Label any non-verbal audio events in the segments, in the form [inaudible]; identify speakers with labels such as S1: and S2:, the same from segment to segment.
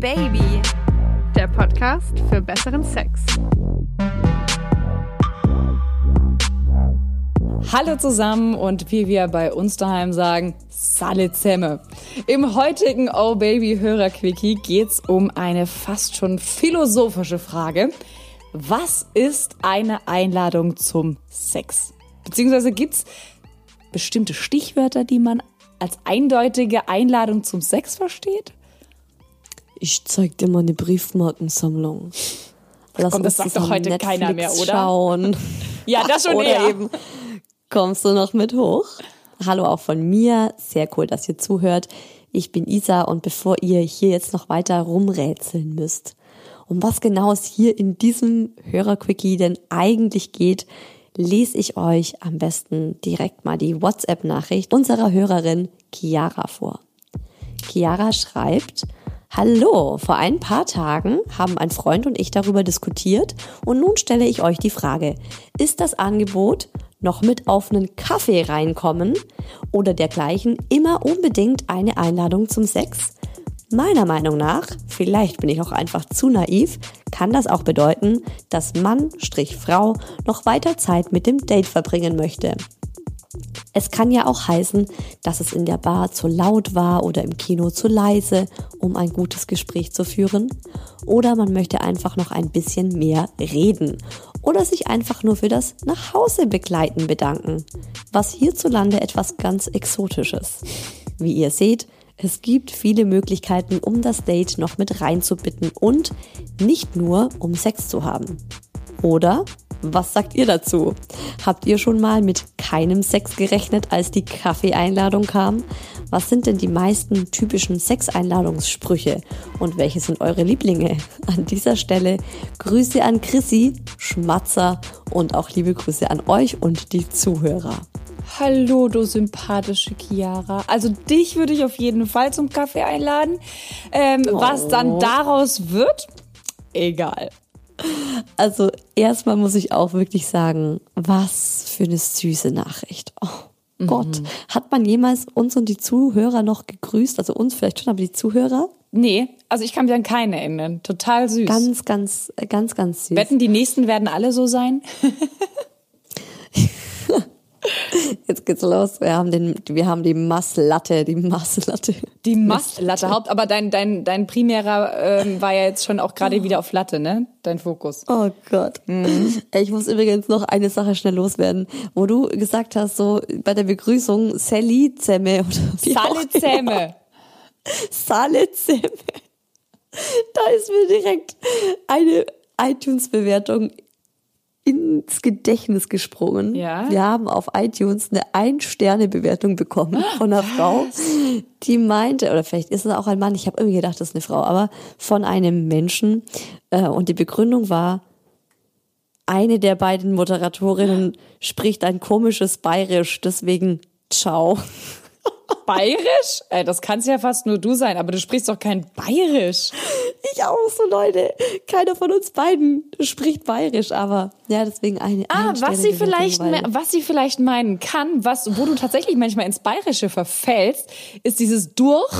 S1: Baby, der Podcast für besseren Sex.
S2: Hallo zusammen und wie wir bei uns daheim sagen, Salle Zemme. Im heutigen Oh Baby Hörer Quickie geht's um eine fast schon philosophische Frage. Was ist eine Einladung zum Sex? Beziehungsweise gibt's bestimmte Stichwörter, die man als eindeutige Einladung zum Sex versteht?
S3: Ich zeig dir mal eine Briefmarkensammlung.
S2: Lass Komm, das sagt doch heute Netflix keiner mehr, oder?
S3: Schauen. [laughs]
S2: ja, das schon
S3: oder
S2: eher.
S3: eben. Kommst du noch mit hoch? Hallo auch von mir. Sehr cool, dass ihr zuhört. Ich bin Isa und bevor ihr hier jetzt noch weiter rumrätseln müsst, um was genau es hier in diesem Hörerquickie denn eigentlich geht, lese ich euch am besten direkt mal die WhatsApp-Nachricht unserer Hörerin Chiara vor. Chiara schreibt, Hallo, vor ein paar Tagen haben ein Freund und ich darüber diskutiert und nun stelle ich euch die Frage, ist das Angebot noch mit auf einen Kaffee reinkommen oder dergleichen immer unbedingt eine Einladung zum Sex? Meiner Meinung nach, vielleicht bin ich auch einfach zu naiv, kann das auch bedeuten, dass Mann, Strich Frau, noch weiter Zeit mit dem Date verbringen möchte. Es kann ja auch heißen, dass es in der Bar zu laut war oder im Kino zu leise, um ein gutes Gespräch zu führen. Oder man möchte einfach noch ein bisschen mehr reden. Oder sich einfach nur für das Nachhause begleiten bedanken. Was hierzulande etwas ganz Exotisches. Wie ihr seht, es gibt viele Möglichkeiten, um das Date noch mit reinzubitten und nicht nur um Sex zu haben. Oder was sagt ihr dazu? Habt ihr schon mal mit keinem Sex gerechnet, als die Kaffeeeinladung kam? Was sind denn die meisten typischen Sexeinladungssprüche und welche sind eure Lieblinge? An dieser Stelle Grüße an Chrissy, Schmatzer und auch liebe Grüße an euch und die Zuhörer.
S2: Hallo, du sympathische Chiara. Also dich würde ich auf jeden Fall zum Kaffee einladen. Ähm, oh. Was dann daraus wird, egal.
S3: Also erstmal muss ich auch wirklich sagen, was für eine süße Nachricht. Oh. Mhm. Gott, hat man jemals uns und die Zuhörer noch gegrüßt? Also uns vielleicht schon, aber die Zuhörer?
S2: Nee, also ich kann mich an keinen erinnern. Total süß.
S3: Ganz, ganz, ganz, ganz süß.
S2: Wetten, die nächsten werden alle so sein? [laughs]
S3: Jetzt geht's los. Wir haben den, wir haben die Masslatte, die Masslatte.
S2: Die Masslatte Haupt, aber dein, dein, dein primärer ähm, war ja jetzt schon auch gerade wieder auf Latte, ne? Dein Fokus.
S3: Oh Gott. Mhm. Ich muss übrigens noch eine Sache schnell loswerden, wo du gesagt hast, so bei der Begrüßung Sally Zemme oder
S2: Sale Zemme.
S3: Sale Zemme. Da ist mir direkt eine iTunes-Bewertung ins Gedächtnis gesprungen.
S2: Ja.
S3: Wir haben auf iTunes eine Ein-Sterne-Bewertung bekommen von einer Frau, die meinte, oder vielleicht ist es auch ein Mann, ich habe irgendwie gedacht, das ist eine Frau, aber von einem Menschen. Äh, und die Begründung war, eine der beiden Moderatorinnen spricht ein komisches Bayerisch, deswegen ciao.
S2: Bayerisch? Ey, das kannst ja fast nur du sein, aber du sprichst doch kein Bayerisch.
S3: Ich auch so, Leute. Keiner von uns beiden spricht Bayerisch, aber ja, deswegen eine.
S2: Ah, was sie vielleicht, was sie vielleicht meinen kann, was, wo du tatsächlich manchmal ins Bayerische verfällst, ist dieses durch.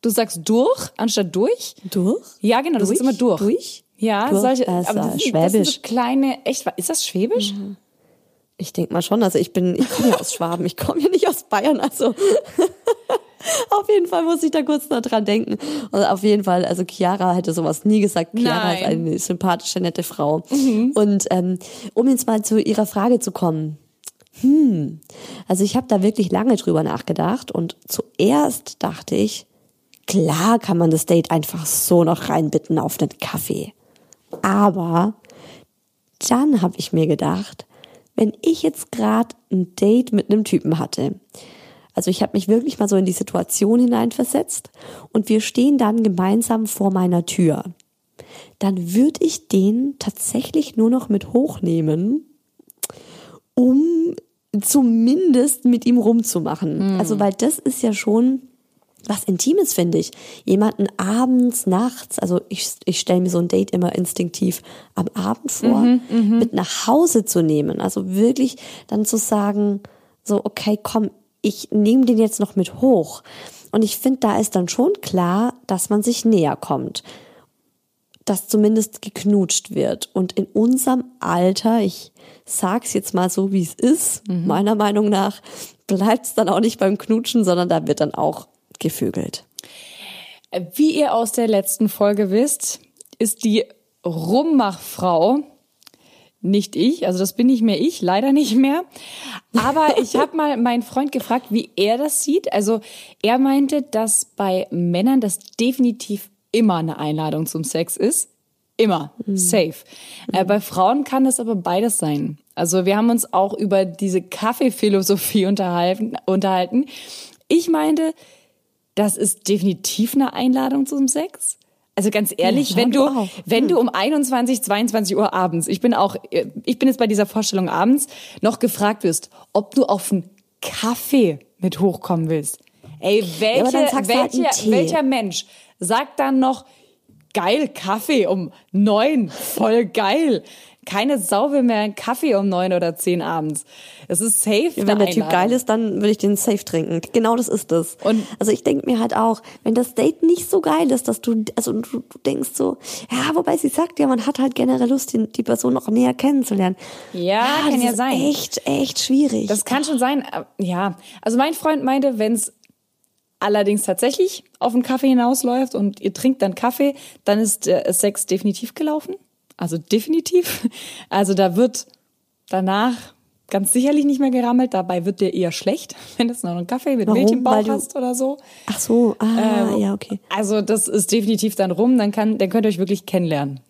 S2: Du sagst durch anstatt durch.
S3: Durch?
S2: Ja, genau, das ist immer durch.
S3: Durch?
S2: Ja,
S3: durch,
S2: solche,
S3: also
S2: aber das,
S3: Schwäbisch.
S2: Das sind so kleine, echt, ist das Schwäbisch? Mhm.
S3: Ich denke mal schon. Also ich bin, ich komme ja aus Schwaben, ich komme ja nicht aus Bayern. Also [laughs] auf jeden Fall muss ich da kurz noch dran denken. Und auf jeden Fall, also Chiara hätte sowas nie gesagt. Chiara
S2: Nein.
S3: ist eine sympathische, nette Frau. Mhm. Und ähm, um jetzt mal zu ihrer Frage zu kommen. Hm, also ich habe da wirklich lange drüber nachgedacht und zuerst dachte ich, klar kann man das Date einfach so noch reinbitten auf einen Kaffee. Aber dann habe ich mir gedacht, wenn ich jetzt gerade ein Date mit einem Typen hatte, also ich habe mich wirklich mal so in die Situation hineinversetzt und wir stehen dann gemeinsam vor meiner Tür, dann würde ich den tatsächlich nur noch mit hochnehmen, um zumindest mit ihm rumzumachen. Mhm. Also weil das ist ja schon was Intimes, finde ich. Jemanden abends, nachts, also ich, ich stelle mir so ein Date immer instinktiv am Abend vor, mhm, mit nach Hause zu nehmen. Also wirklich dann zu sagen, so, okay, komm, ich nehme den jetzt noch mit hoch. Und ich finde, da ist dann schon klar, dass man sich näher kommt. Dass zumindest geknutscht wird. Und in unserem Alter, ich sag's jetzt mal so, wie es ist, mhm. meiner Meinung nach, bleibt es dann auch nicht beim Knutschen, sondern da wird dann auch gevögelt.
S2: Wie ihr aus der letzten Folge wisst, ist die Rummachfrau nicht ich, also das bin nicht mehr ich, leider nicht mehr. Aber [laughs] ich habe mal meinen Freund gefragt, wie er das sieht. Also er meinte, dass bei Männern das definitiv immer eine Einladung zum Sex ist. Immer. Mhm. Safe. Mhm. Äh, bei Frauen kann das aber beides sein. Also wir haben uns auch über diese Kaffeephilosophie unterhalten, unterhalten. Ich meinte, das ist definitiv eine Einladung zum Sex. Also ganz ehrlich, ja, wenn du, auch. wenn du um 21, 22 Uhr abends, ich bin auch, ich bin jetzt bei dieser Vorstellung abends, noch gefragt wirst, ob du auf einen Kaffee mit hochkommen willst. Ey, welche, ja, halt welcher, halt welcher Mensch sagt dann noch, geil, Kaffee um neun, voll geil keine Sau will mehr einen Kaffee um neun oder zehn abends. Es ist safe.
S3: Ja, wenn der Typ geil ist, dann würde ich den safe trinken. Genau das ist es. Und also ich denke mir halt auch, wenn das Date nicht so geil ist, dass du, also du, du denkst so, ja, wobei sie sagt ja, man hat halt generell Lust, die, die Person noch näher kennenzulernen.
S2: Ja, ja kann ja sein.
S3: Echt, echt schwierig.
S2: Das kann schon sein. Ja, also mein Freund meinte, wenn es allerdings tatsächlich auf einen Kaffee hinausläuft und ihr trinkt dann Kaffee, dann ist der Sex definitiv gelaufen. Also definitiv. Also da wird danach ganz sicherlich nicht mehr gerammelt. Dabei wird dir eher schlecht, [laughs] wenn du noch einen Kaffee mit Warum? Milch im Bauch hast oder so.
S3: Ach so, ah, ähm, ja, okay.
S2: Also das ist definitiv dann rum. Dann kann, dann könnt ihr euch wirklich kennenlernen.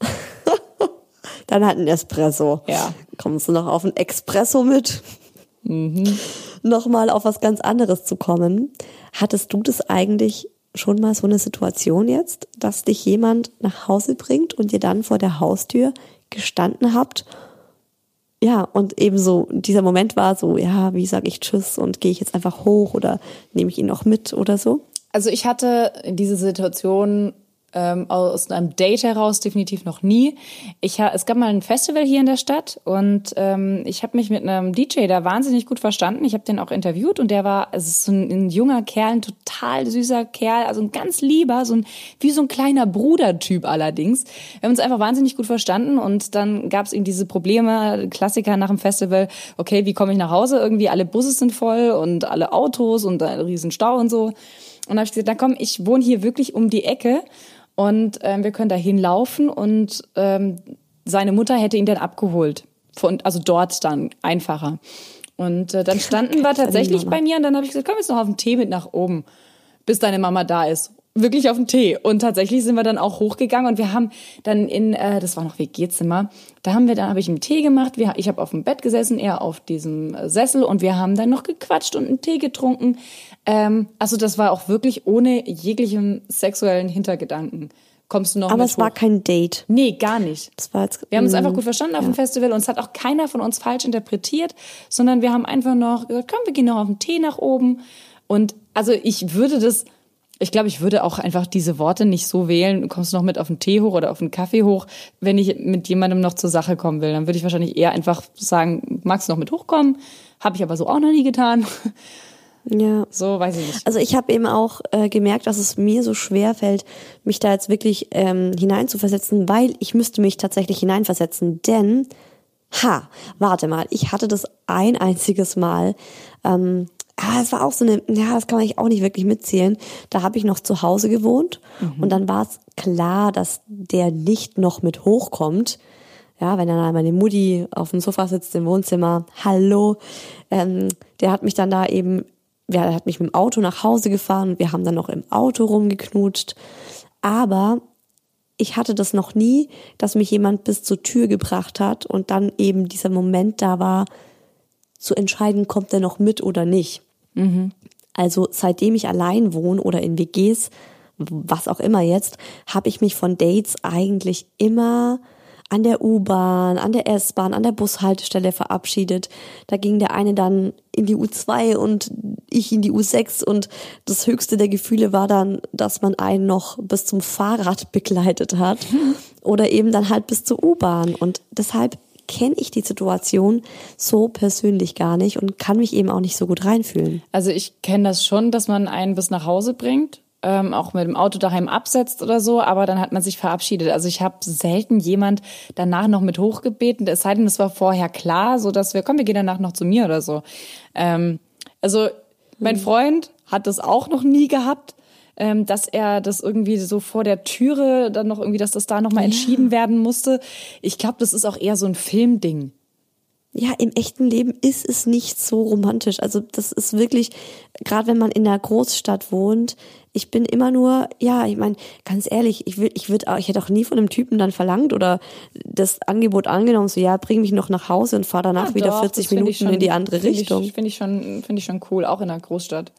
S2: [laughs]
S3: dann halt ein Espresso.
S2: Ja.
S3: Kommst du noch auf ein Espresso mit? Mhm. Nochmal auf was ganz anderes zu kommen. Hattest du das eigentlich schon mal so eine Situation jetzt, dass dich jemand nach Hause bringt und ihr dann vor der Haustür gestanden habt? Ja, und eben so dieser Moment war so, ja, wie sage ich Tschüss und gehe ich jetzt einfach hoch oder nehme ich ihn noch mit oder so?
S2: Also ich hatte diese Situation ähm, aus einem Date heraus definitiv noch nie. Ich ha, es gab mal ein Festival hier in der Stadt und ähm, ich habe mich mit einem DJ da wahnsinnig gut verstanden. Ich habe den auch interviewt und der war, es ist so ein, ein, junger Kerl, ein total süßer Kerl, also ein ganz lieber, so ein wie so ein kleiner Brudertyp allerdings. Wir haben uns einfach wahnsinnig gut verstanden und dann gab es eben diese Probleme, Klassiker nach dem Festival. Okay, wie komme ich nach Hause? Irgendwie alle Busse sind voll und alle Autos und ein riesen Stau und so. Und dann habe ich gesagt, na komm, ich wohne hier wirklich um die Ecke und ähm, wir können da hinlaufen und ähm, seine Mutter hätte ihn dann abgeholt. Von, also dort dann einfacher. Und äh, dann standen wir [laughs] tatsächlich bei mir und dann habe ich gesagt, komm jetzt noch auf den Tee mit nach oben, bis deine Mama da ist. Wirklich auf den Tee. Und tatsächlich sind wir dann auch hochgegangen und wir haben dann in, äh, das war noch WG-Zimmer, da haben wir dann, habe ich einen Tee gemacht, wir, ich habe auf dem Bett gesessen, er auf diesem Sessel und wir haben dann noch gequatscht und einen Tee getrunken. Ähm, also das war auch wirklich ohne jeglichen sexuellen Hintergedanken. Kommst du noch
S3: Aber es hoch? war kein Date.
S2: Nee, gar nicht. Das war jetzt, wir haben uns einfach mm, gut verstanden auf ja. dem Festival und es hat auch keiner von uns falsch interpretiert, sondern wir haben einfach noch gesagt, komm, wir gehen noch auf den Tee nach oben. Und also ich würde das, ich glaube, ich würde auch einfach diese Worte nicht so wählen, kommst du noch mit auf den Tee hoch oder auf den Kaffee hoch, wenn ich mit jemandem noch zur Sache kommen will. Dann würde ich wahrscheinlich eher einfach sagen, magst du noch mit hochkommen? Habe ich aber so auch noch nie getan.
S3: Ja.
S2: So weiß ich nicht.
S3: Also ich habe eben auch äh, gemerkt, dass es mir so schwer fällt, mich da jetzt wirklich ähm, hineinzuversetzen, weil ich müsste mich tatsächlich hineinversetzen, denn ha, warte mal, ich hatte das ein einziges Mal. Ähm, aber es war auch so eine, ja, das kann man auch nicht wirklich mitzählen. Da habe ich noch zu Hause gewohnt mhm. und dann war es klar, dass der nicht noch mit hochkommt. Ja, wenn dann meine Mutti auf dem Sofa sitzt im Wohnzimmer, hallo, ähm, der hat mich dann da eben er hat mich mit dem Auto nach Hause gefahren und wir haben dann noch im Auto rumgeknutscht. Aber ich hatte das noch nie, dass mich jemand bis zur Tür gebracht hat und dann eben dieser Moment da war, zu entscheiden, kommt er noch mit oder nicht. Mhm. Also seitdem ich allein wohne oder in WGs, was auch immer jetzt, habe ich mich von Dates eigentlich immer an der U-Bahn, an der S-Bahn, an der Bushaltestelle verabschiedet. Da ging der eine dann in die U2 und ich in die U6 und das höchste der Gefühle war dann, dass man einen noch bis zum Fahrrad begleitet hat [laughs] oder eben dann halt bis zur U-Bahn und deshalb kenne ich die Situation so persönlich gar nicht und kann mich eben auch nicht so gut reinfühlen.
S2: Also ich kenne das schon, dass man einen bis nach Hause bringt, ähm, auch mit dem Auto daheim absetzt oder so, aber dann hat man sich verabschiedet. Also ich habe selten jemand danach noch mit hochgebeten, es sei denn, es war vorher klar, so dass wir, komm, wir gehen danach noch zu mir oder so. Ähm, also mein hm. Freund hat das auch noch nie gehabt ähm, dass er das irgendwie so vor der Türe dann noch irgendwie, dass das da nochmal ja. entschieden werden musste. Ich glaube, das ist auch eher so ein Filmding.
S3: Ja, im echten Leben ist es nicht so romantisch. Also das ist wirklich, gerade wenn man in der Großstadt wohnt, ich bin immer nur, ja, ich meine, ganz ehrlich, ich will, ich würde, ich hätte auch nie von einem Typen dann verlangt oder das Angebot angenommen, so ja, bring mich noch nach Hause und fahr danach ja, wieder doch, 40 Minuten schon, in die andere Richtung.
S2: Finde ich schon, finde ich schon cool, auch in der Großstadt.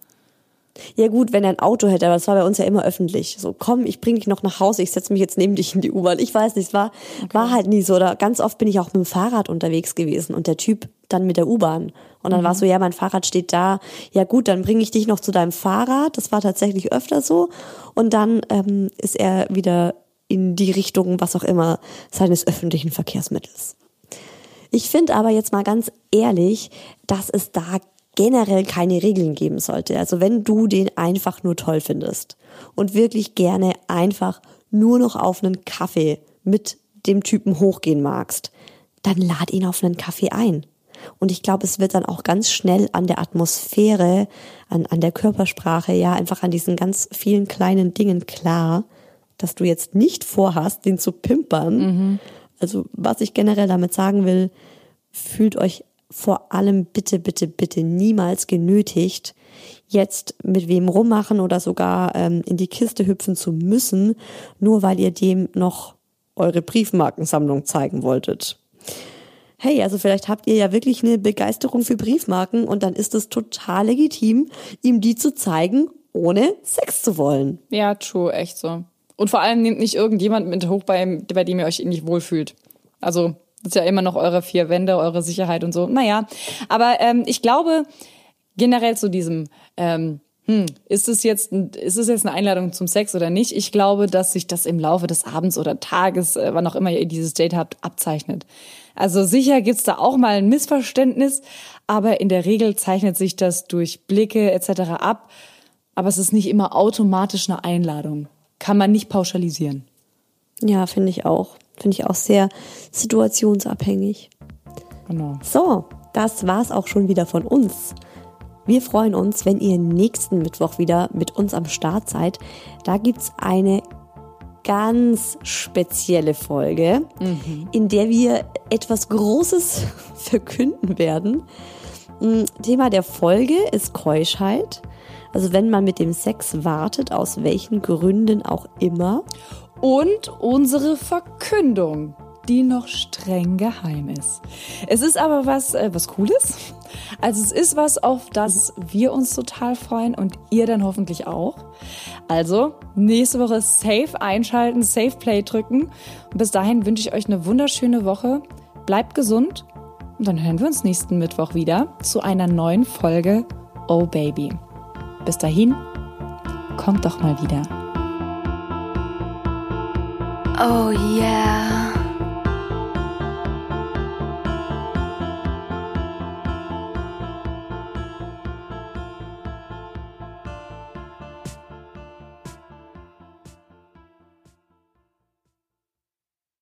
S3: Ja gut, wenn er ein Auto hätte, aber das war bei uns ja immer öffentlich. So, komm, ich bring dich noch nach Hause, ich setze mich jetzt neben dich in die U-Bahn. Ich weiß nicht, es war, okay. war halt nie so. Oder ganz oft bin ich auch mit dem Fahrrad unterwegs gewesen und der Typ dann mit der U-Bahn. Und dann mhm. war so, ja, mein Fahrrad steht da. Ja gut, dann bringe ich dich noch zu deinem Fahrrad. Das war tatsächlich öfter so. Und dann ähm, ist er wieder in die Richtung, was auch immer, seines öffentlichen Verkehrsmittels. Ich finde aber jetzt mal ganz ehrlich, dass es da generell keine Regeln geben sollte. Also wenn du den einfach nur toll findest und wirklich gerne einfach nur noch auf einen Kaffee mit dem Typen hochgehen magst, dann lad ihn auf einen Kaffee ein. Und ich glaube, es wird dann auch ganz schnell an der Atmosphäre, an, an der Körpersprache, ja, einfach an diesen ganz vielen kleinen Dingen klar, dass du jetzt nicht vorhast, den zu pimpern. Mhm. Also was ich generell damit sagen will, fühlt euch vor allem bitte, bitte, bitte niemals genötigt, jetzt mit wem rummachen oder sogar ähm, in die Kiste hüpfen zu müssen, nur weil ihr dem noch eure Briefmarkensammlung zeigen wolltet. Hey, also vielleicht habt ihr ja wirklich eine Begeisterung für Briefmarken und dann ist es total legitim, ihm die zu zeigen, ohne Sex zu wollen.
S2: Ja, true, echt so. Und vor allem nehmt nicht irgendjemand mit hoch, bei, bei dem ihr euch nicht wohlfühlt. Also das ist ja immer noch eure vier Wände, eure Sicherheit und so. Naja, aber ähm, ich glaube generell zu diesem, ähm, hm, ist es jetzt, ist es jetzt eine Einladung zum Sex oder nicht? Ich glaube, dass sich das im Laufe des Abends oder Tages, äh, wann auch immer ihr dieses Date habt, abzeichnet. Also sicher gibt's da auch mal ein Missverständnis, aber in der Regel zeichnet sich das durch Blicke etc. ab. Aber es ist nicht immer automatisch eine Einladung. Kann man nicht pauschalisieren.
S3: Ja, finde ich auch. Finde ich auch sehr situationsabhängig.
S2: Genau.
S3: So, das war's auch schon wieder von uns. Wir freuen uns, wenn ihr nächsten Mittwoch wieder mit uns am Start seid. Da gibt's eine ganz spezielle Folge, mhm. in der wir etwas Großes [laughs] verkünden werden. Mm, Thema der Folge ist Keuschheit. Also wenn man mit dem Sex wartet, aus welchen Gründen auch immer
S2: und unsere Verkündung, die noch streng geheim ist. Es ist aber was, äh, was Cooles. Also es ist was, auf das wir uns total freuen und ihr dann hoffentlich auch. Also nächste Woche safe einschalten, safe play drücken. Und bis dahin wünsche ich euch eine wunderschöne Woche. Bleibt gesund und dann hören wir uns nächsten Mittwoch wieder zu einer neuen Folge Oh Baby. Bis dahin, kommt doch mal wieder.
S4: Oh yeah.